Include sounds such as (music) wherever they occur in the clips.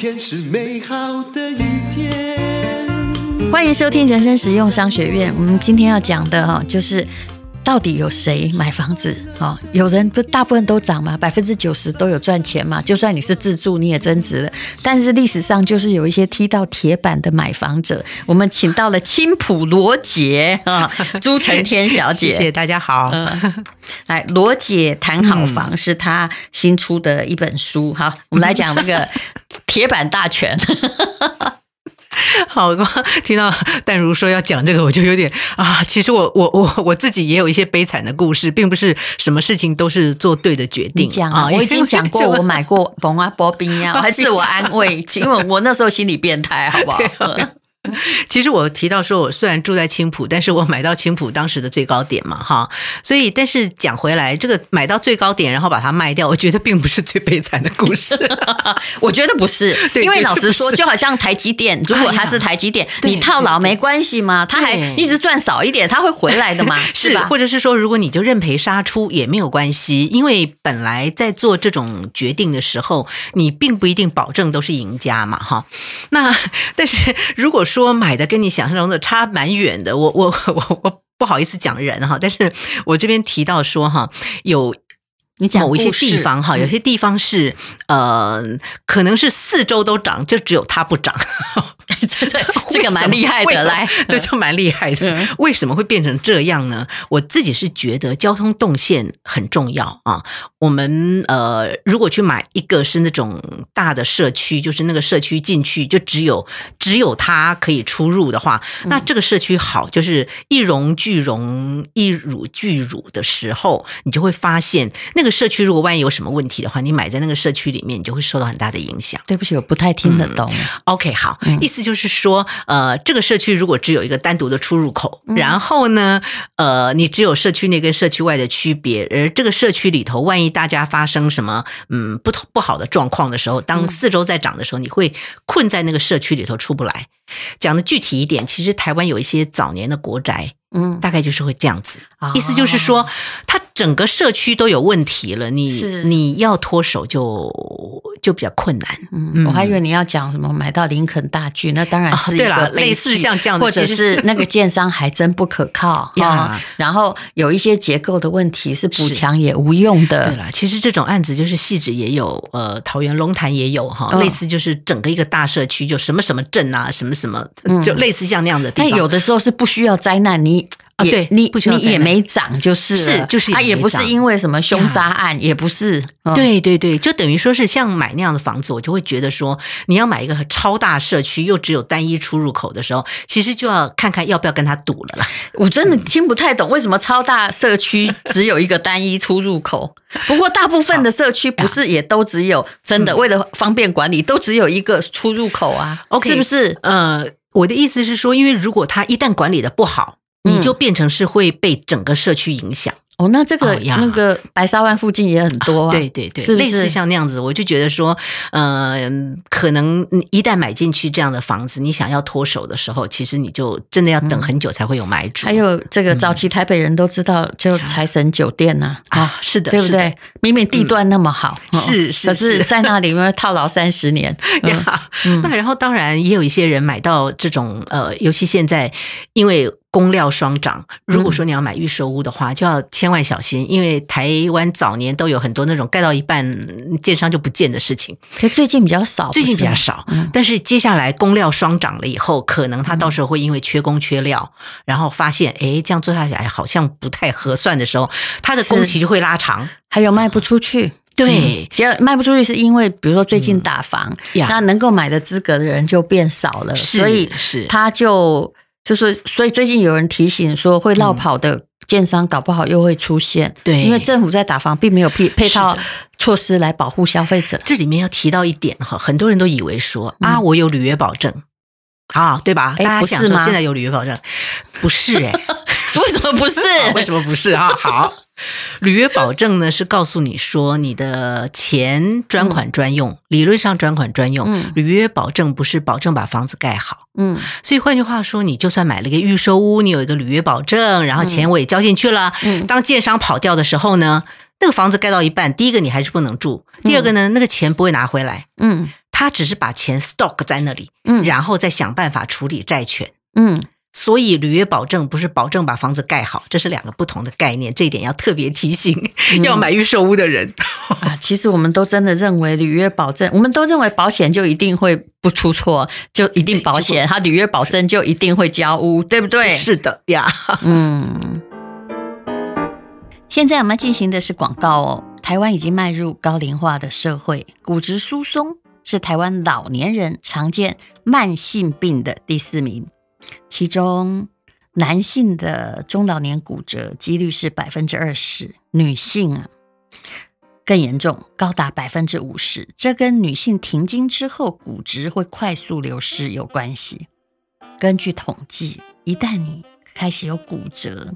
天是美好的一天。欢迎收听人生实用商学院。我们今天要讲的哈，就是。到底有谁买房子？哦，有人不大部分都涨嘛，百分之九十都有赚钱嘛。就算你是自住，你也增值了。但是历史上就是有一些踢到铁板的买房者。我们请到了青浦罗姐啊，(laughs) 朱成天小姐，谢谢大家好。嗯、来，罗姐谈好房是她新出的一本书。好，我们来讲那个铁板大全。好，听到淡如说要讲这个，我就有点啊。其实我我我我自己也有一些悲惨的故事，并不是什么事情都是做对的决定。讲啊，我已经讲过，我买过 (laughs) 蒙啊波冰呀，(laughs) 我还自我安慰，因为我那时候心理变态，好不好？(laughs) (laughs) 其实我提到说，我虽然住在青浦，但是我买到青浦当时的最高点嘛，哈，所以但是讲回来，这个买到最高点，然后把它卖掉，我觉得并不是最悲惨的故事。(laughs) 我觉得不是，(laughs) 因为老实说，就好像台积电，如果它是台积电，哎、你套牢没关系吗？它还一直赚少一点，它会回来的嘛，是吧？或者是说，如果你就认赔杀出也没有关系，因为本来在做这种决定的时候，你并不一定保证都是赢家嘛，哈。那但是如果说买的跟你想象中的差蛮远的，我我我我不好意思讲人哈，但是我这边提到说哈，有你讲某一些地方哈，有些地方是呃，可能是四周都长，就只有它不长。这 (laughs) 这这个蛮厉害的，来，对，就蛮厉害的。为什么会变成这样呢？我自己是觉得交通动线很重要啊。我们呃，如果去买一个是那种大的社区，就是那个社区进去就只有只有它可以出入的话，那这个社区好，就是一荣俱荣，一辱俱辱的时候，你就会发现那个社区如果万一有什么问题的话，你买在那个社区里面，你就会受到很大的影响。对不起，我不太听得懂。嗯、OK，好，意思。就是说，呃，这个社区如果只有一个单独的出入口，然后呢，呃，你只有社区内跟社区外的区别，而这个社区里头，万一大家发生什么嗯不同不好的状况的时候，当四周在涨的时候，你会困在那个社区里头出不来。讲的具体一点，其实台湾有一些早年的国宅，嗯，大概就是会这样子，意思就是说，它整个社区都有问题了，你你要脱手就。就比较困难，嗯，我还以为你要讲什么买到林肯大巨，那当然是一个、哦、类似像这样的，或者是那个建商还真不可靠啊。(laughs) 哦、然后有一些结构的问题是补强也无用的。对了，其实这种案子就是汐止也有，呃，桃园龙潭也有哈，类似就是整个一个大社区，就什么什么镇啊，什么什么，就类似像那样的地方。但有的时候是不需要灾难，你。也对你，你也没涨，就是是就是，它也不是因为什么凶杀案，也不是。对对对，就等于说是像买那样的房子，我就会觉得说，你要买一个超大社区，又只有单一出入口的时候，其实就要看看要不要跟他赌了啦。(laughs) 我真的听不太懂为什么超大社区只有一个单一出入口。不过大部分的社区不是也都只有真的为了方便管理，都只有一个出入口啊？OK，是不是？呃，我的意思是说，因为如果他一旦管理的不好。你就变成是会被整个社区影响。哦，那这个那个白沙湾附近也很多，啊，对对对，是类似像那样子，我就觉得说，呃，可能一旦买进去这样的房子，你想要脱手的时候，其实你就真的要等很久才会有买主。还有这个早期台北人都知道，就财神酒店呐，啊，是的，对不对？明明地段那么好，是是，可是在那里因为套牢三十年 (laughs) 呀。那然后当然也有一些人买到这种呃，尤其现在因为。工料双涨，如果说你要买预售屋的话，就要千万小心，因为台湾早年都有很多那种盖到一半建商就不见的事情。可最近比较少，最近比较少。但是接下来工料双涨了以后，可能他到时候会因为缺工缺料，然后发现哎，这样做下来好像不太合算的时候，他的工期就会拉长，还有卖不出去。对，其实卖不出去是因为，比如说最近打房，那能够买的资格的人就变少了，所以是他就。就是，所以最近有人提醒说，会落跑的建商搞不好又会出现。对，因为政府在打房，并没有配配套措施来保护消费者。这里面要提到一点哈，很多人都以为说啊，我有履约保证啊，对吧？大家想说现在有履约保证，不是哎，(laughs) (laughs) 为什么不是？(laughs) 为什么不是啊？好。(laughs) 履约保证呢，是告诉你说你的钱专款专用，嗯、理论上专款专用。嗯、履约保证不是保证把房子盖好。嗯，所以换句话说，你就算买了一个预售屋，你有一个履约保证，然后钱我也交进去了。嗯，当建商跑掉的时候呢，那个房子盖到一半，第一个你还是不能住，第二个呢，那个钱不会拿回来。嗯。他只是把钱 stock 在那里，嗯然后再想办法处理债权。嗯，所以履约保证不是保证把房子盖好，这是两个不同的概念，这一点要特别提醒要买预售屋的人。啊，其实我们都真的认为履约保证，我们都认为保险就一定会不出错，就一定保险，它履约保证就一定会交屋，对不对？是的呀，嗯。现在我们进行的是广告哦。台湾已经迈入高龄化的社会，骨质疏松是台湾老年人常见慢性病的第四名。其中，男性的中老年骨折几率是百分之二十，女性啊更严重，高达百分之五十。这跟女性停经之后骨质会快速流失有关系。根据统计，一旦你开始有骨折，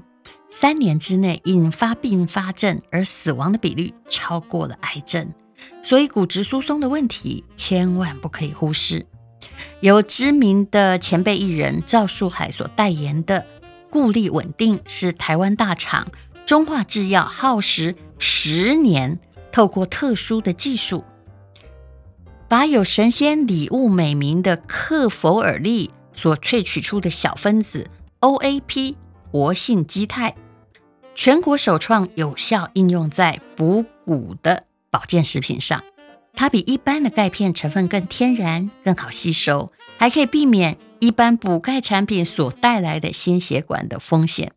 三年之内引发并发症而死亡的比率超过了癌症，所以骨质疏松的问题千万不可以忽视。由知名的前辈艺人赵树海所代言的固力稳定是台湾大厂中化制药耗时十年，透过特殊的技术，把有神仙礼物美名的克弗尔利所萃取出的小分子 OAP 活性肌肽。全国首创有效应用在补骨的保健食品上，它比一般的钙片成分更天然、更好吸收，还可以避免一般补钙产品所带来的心血管的风险。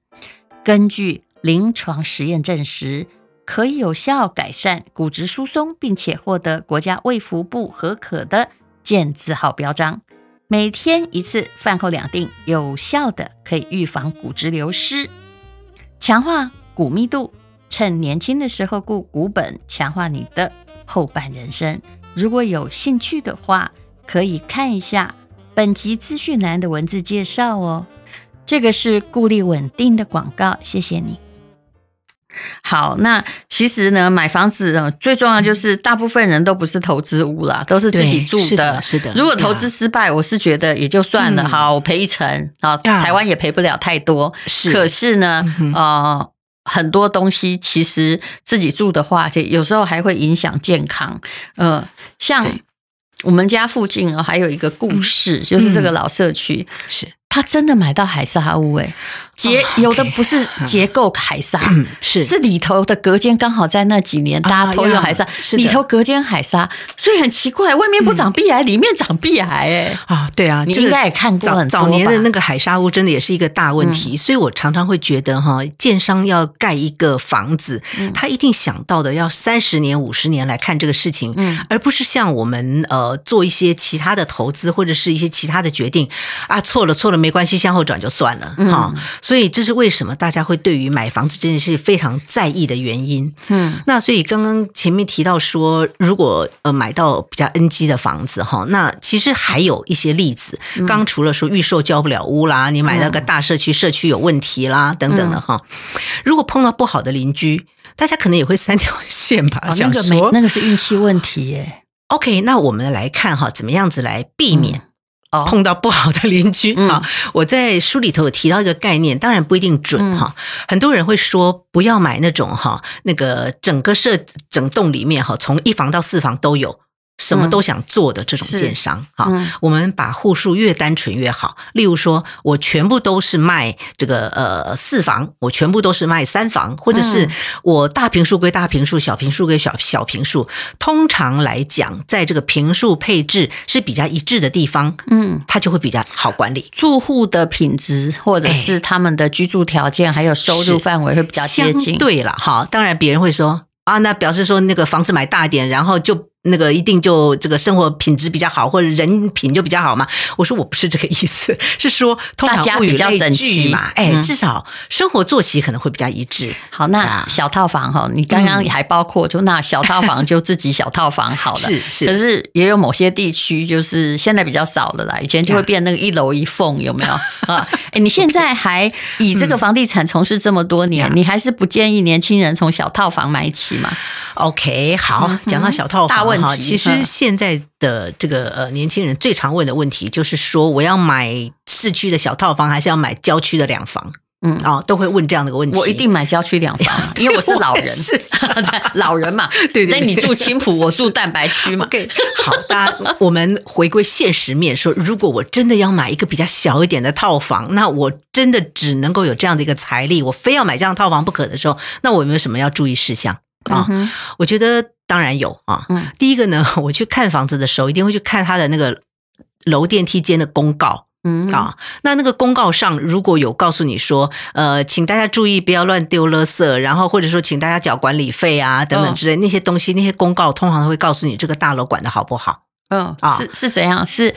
根据临床实验证实，可以有效改善骨质疏松，并且获得国家卫福部核可的健字号标章。每天一次，饭后两錠，有效的可以预防骨质流失。强化骨密度，趁年轻的时候固骨本，强化你的后半人生。如果有兴趣的话，可以看一下本集资讯栏的文字介绍哦。这个是固力稳定的广告，谢谢你。好，那其实呢，买房子最重要就是大部分人都不是投资屋啦，都是自己住的。是的，是的。如果投资失败，我是觉得也就算了。嗯、好，我赔一成啊，台湾也赔不了太多。是，可是呢，嗯、呃，很多东西其实自己住的话，就有时候还会影响健康。呃，像我们家附近啊，还有一个故事，嗯、就是这个老社区、嗯、是。他真的买到海沙屋哎，结有的不是结构海沙，是。是里头的隔间刚好在那几年大家偷用海沙，里头隔间海沙，所以很奇怪，外面不长壁癌，里面长壁癌哎啊，对啊，你应该也看过很多吧？早年的那个海沙屋真的也是一个大问题，所以我常常会觉得哈，建商要盖一个房子，他一定想到的要三十年、五十年来看这个事情，嗯，而不是像我们呃做一些其他的投资或者是一些其他的决定啊，错了错了。没关系，向后转就算了哈。所以这是为什么大家会对于买房子这件事非常在意的原因。嗯，那所以刚刚前面提到说，如果呃买到比较 NG 的房子哈，那其实还有一些例子。刚刚除了说预售交不了屋啦，你买那个大社区，社区有问题啦等等的哈。如果碰到不好的邻居，大家可能也会三条线吧。那个没，那个是运气问题耶。OK，那我们来看哈，怎么样子来避免。碰到不好的邻居啊！嗯、我在书里头有提到一个概念，当然不一定准哈。嗯、很多人会说不要买那种哈，那个整个社整栋里面哈，从一房到四房都有。什么都想做的这种建商，哈、嗯，我们把户数越单纯越好。例如说，我全部都是卖这个呃四房，我全部都是卖三房，或者是我大平数归大平数，小平数归小小平数。通常来讲，在这个平数配置是比较一致的地方，嗯，它就会比较好管理。住户的品质或者是他们的居住条件还有收入范围会比较接近。对了，哈，当然别人会说啊，那表示说那个房子买大一点，然后就。那个一定就这个生活品质比较好，或者人品就比较好嘛？我说我不是这个意思，(laughs) 是说通常物以类聚嘛。哎，至少生活作息可能会比较一致。好，那小套房哈，你刚刚还包括就那小套房就自己小套房好了。是是。可是也有某些地区就是现在比较少了啦，以前就会变那个一楼一缝，有没有 (laughs) 啊？哎，你现在还以这个房地产从事这么多年，你还是不建议年轻人从小套房买起嘛？OK，好，讲到小套房。好，其实现在的这个呃年轻人最常问的问题就是说，我要买市区的小套房，还是要买郊区的两房？嗯啊，都会问这样的一个问题。我一定买郊区两房，(laughs) 因为我是老人，是老人嘛。(laughs) 对对，那你住青浦，我住蛋白区嘛。(laughs) OK，好，大家我们回归现实面说，如果我真的要买一个比较小一点的套房，那我真的只能够有这样的一个财力，我非要买这样套房不可的时候，那我有没有什么要注意事项啊？我觉得当然有啊。第一个呢，(laughs) 我去看房子的时候，一定会去看它的那个楼电梯间的公告。嗯啊，那那个公告上如果有告诉你说，呃，请大家注意不要乱丢垃圾，然后或者说请大家缴管理费啊等等之类那些东西，那些公告通常都会告诉你这个大楼管的好不好。嗯啊，是是怎样是？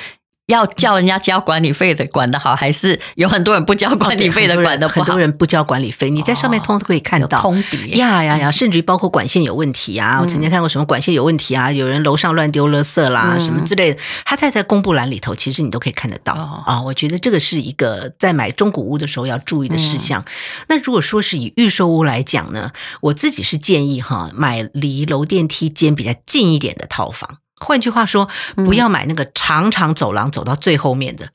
要叫人家交管理费的管得好，还是有很多人不交管理费的 (laughs) 管得不好？很多人不交管理费，你在上面通通都可以看到。通底呀呀呀，甚至于包括管线有问题啊，我曾经看过什么管线有问题啊，有人楼上乱丢垃圾啦，什么之类的，他在在公布栏里头，其实你都可以看得到啊。我觉得这个是一个在买中古屋的时候要注意的事项。那如果说是以预售屋来讲呢，我自己是建议哈，买离楼电梯间比较近一点的套房。换句话说，不要买那个长长走廊走到最后面的。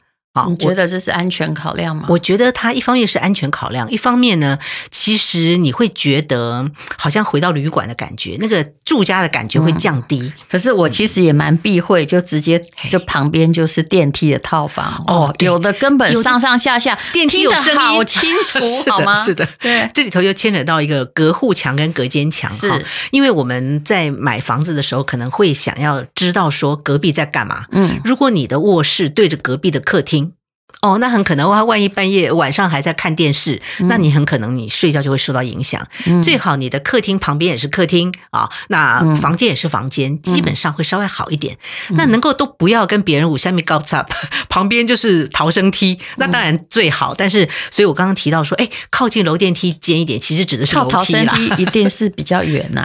你觉得这是安全考量吗？我觉得它一方面是安全考量，一方面呢，其实你会觉得好像回到旅馆的感觉，那个住家的感觉会降低。嗯、可是我其实也蛮避讳，就直接就旁边就是电梯的套房哦，有的根本上上下下电梯有声音好清楚，(laughs) 好吗？是的，对，这里头就牵扯到一个隔户墙跟隔间墙，是因为我们在买房子的时候可能会想要知道说隔壁在干嘛。嗯，如果你的卧室对着隔壁的客厅。哦，那很可能，他万一半夜晚上还在看电视，嗯、那你很可能你睡觉就会受到影响。嗯、最好你的客厅旁边也是客厅啊，那房间也是房间，嗯、基本上会稍微好一点。嗯、那能够都不要跟别人五下面高插，(laughs) 旁边就是逃生梯，那当然最好。嗯、但是，所以我刚刚提到说，哎，靠近楼电梯间一点，其实指的是楼梯啦。逃生梯一 (laughs) 定是比较远呐、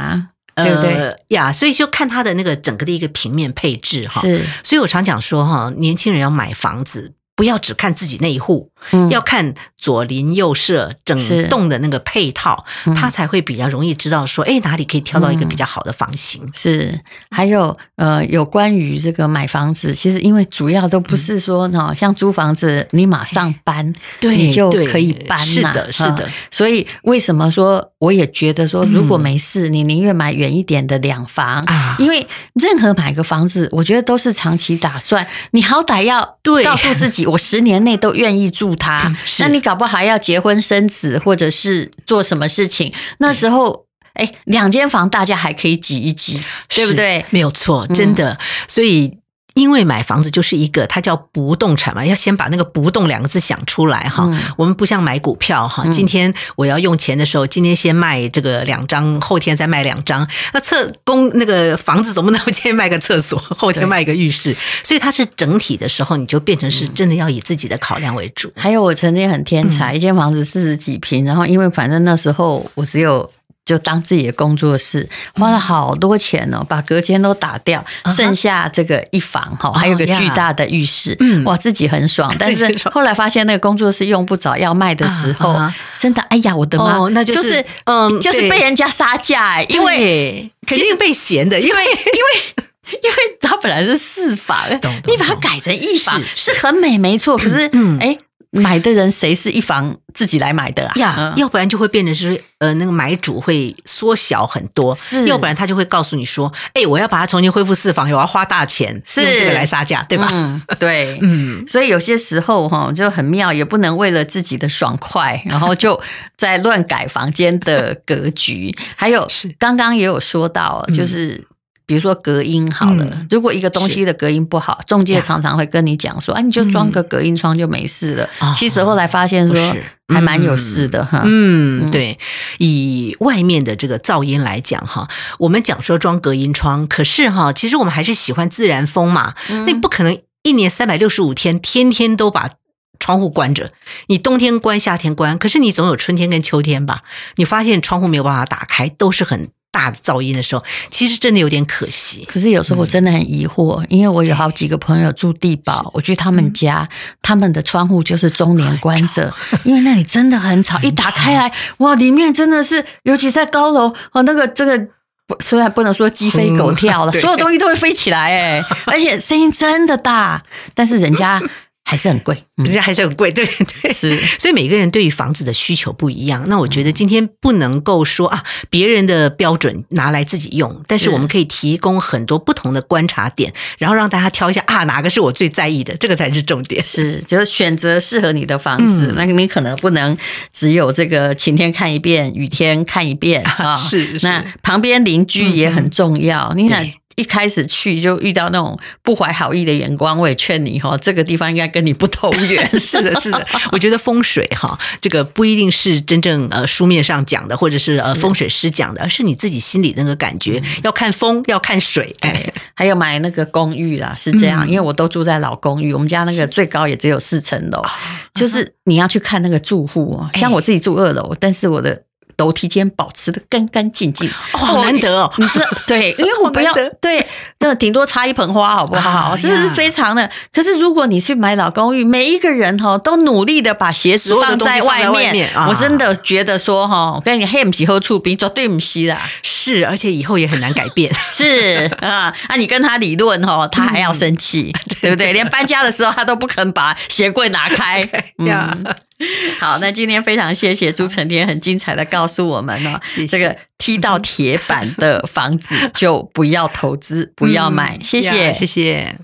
啊，对不对呀？所以就看它的那个整个的一个平面配置哈。是，所以我常讲说哈，年轻人要买房子。不要只看自己那一户，嗯、要看左邻右舍整栋的那个配套，嗯、他才会比较容易知道说，哎，哪里可以挑到一个比较好的房型。嗯、是，还有呃，有关于这个买房子，其实因为主要都不是说哈，嗯、像租房子，你马上搬，对你就可以搬呐。是的，是的。所以为什么说我也觉得说，如果没事，嗯、你宁愿买远一点的两房啊？因为任何买个房子，我觉得都是长期打算，你好歹要告诉自己。我十年内都愿意住它，嗯、那你搞不好还要结婚生子，或者是做什么事情？那时候，哎，两间房大家还可以挤一挤，对不对？没有错，真的。嗯、所以。因为买房子就是一个，它叫不动产嘛，要先把那个“不动”两个字想出来哈。嗯、我们不像买股票哈，今天我要用钱的时候，今天先卖这个两张，后天再卖两张。那厕公那个房子总不能今天卖个厕所，后天卖个浴室，所以它是整体的时候，你就变成是真的要以自己的考量为主。还有我曾经很天才，嗯、一间房子四十几平，然后因为反正那时候我只有。就当自己的工作室，花了好多钱哦，把隔间都打掉，剩下这个一房哈，还有个巨大的浴室，哇，自己很爽。但是后来发现那个工作室用不着，要卖的时候，真的，哎呀，我的妈，那就是，嗯，就是被人家杀价，因为肯定被嫌的，因为因为 (laughs) 因为它本来是四房，你把它改成一房是很美，没错。可是，哎。买的人谁是一房自己来买的啊？呀，要不然就会变成是呃，那个买主会缩小很多，是，要不然他就会告诉你说，哎，我要把它重新恢复四房，我要花大钱，是用这个来杀价，对吧？嗯，对，(laughs) 嗯，所以有些时候哈就很妙，也不能为了自己的爽快，然后就在乱改房间的格局。还有 (laughs) 刚刚也有说到，就是。比如说隔音好了，嗯、如果一个东西的隔音不好，中介常常会跟你讲说：“哎、啊，你就装个隔音窗就没事了。嗯”其实后来发现说还蛮有事的哈。嗯，嗯对，以外面的这个噪音来讲哈，我们讲说装隔音窗，可是哈，其实我们还是喜欢自然风嘛。嗯、那不可能一年三百六十五天天天都把窗户关着，你冬天关，夏天关，可是你总有春天跟秋天吧？你发现窗户没有办法打开，都是很。大的噪音的时候，其实真的有点可惜。可是有时候我真的很疑惑，嗯、因为我有好几个朋友住地堡，是我去他们家，嗯、他们的窗户就是中年关着，因为那里真的很吵。吵一打开来，哇，里面真的是，尤其在高楼哦，那个这个虽然不能说鸡飞狗跳了，嗯、所有东西都会飞起来，哎，(laughs) 而且声音真的大，但是人家。还是很贵，人家还是很贵，对对是。所以每个人对于房子的需求不一样。那我觉得今天不能够说啊，别人的标准拿来自己用，但是我们可以提供很多不同的观察点，然后让大家挑一下啊，哪个是我最在意的，这个才是重点。是，就是选择适合你的房子。嗯、那你可能不能只有这个晴天看一遍，雨天看一遍啊。(laughs) 是，是那旁边邻居也很重要。嗯、你想。一开始去就遇到那种不怀好意的眼光，我也劝你哈，这个地方应该跟你不投缘。(laughs) 是的，是的，我觉得风水哈，这个不一定是真正呃书面上讲的，或者是呃风水师讲的，而是你自己心里那个感觉。要看风，要看水。哎，还有买那个公寓啦，是这样，因为我都住在老公寓，我们家那个最高也只有四层楼，就是你要去看那个住户哦。像我自己住二楼，但是我的。楼梯间保持的干干净净，好难得哦！你知道对，(laughs) 因为我不要对，那顶多插一盆花，好不好？这是非常的。可是如果你去买老公寓，每一个人哈都努力的把鞋子放在外面，我真的觉得说哈，我跟你黑不起喝醋，比绝对不吸啦。是，而且以后也很难改变。(laughs) 是啊，那你跟他理论哦，他还要生气，(laughs) 对不对？连搬家的时候他都不肯把鞋柜拿开。(laughs) 嗯。好，那今天非常谢谢朱成天，很精彩的告诉我们呢，谢谢这个踢到铁板的房子就不要投资，不要买，谢谢，谢谢。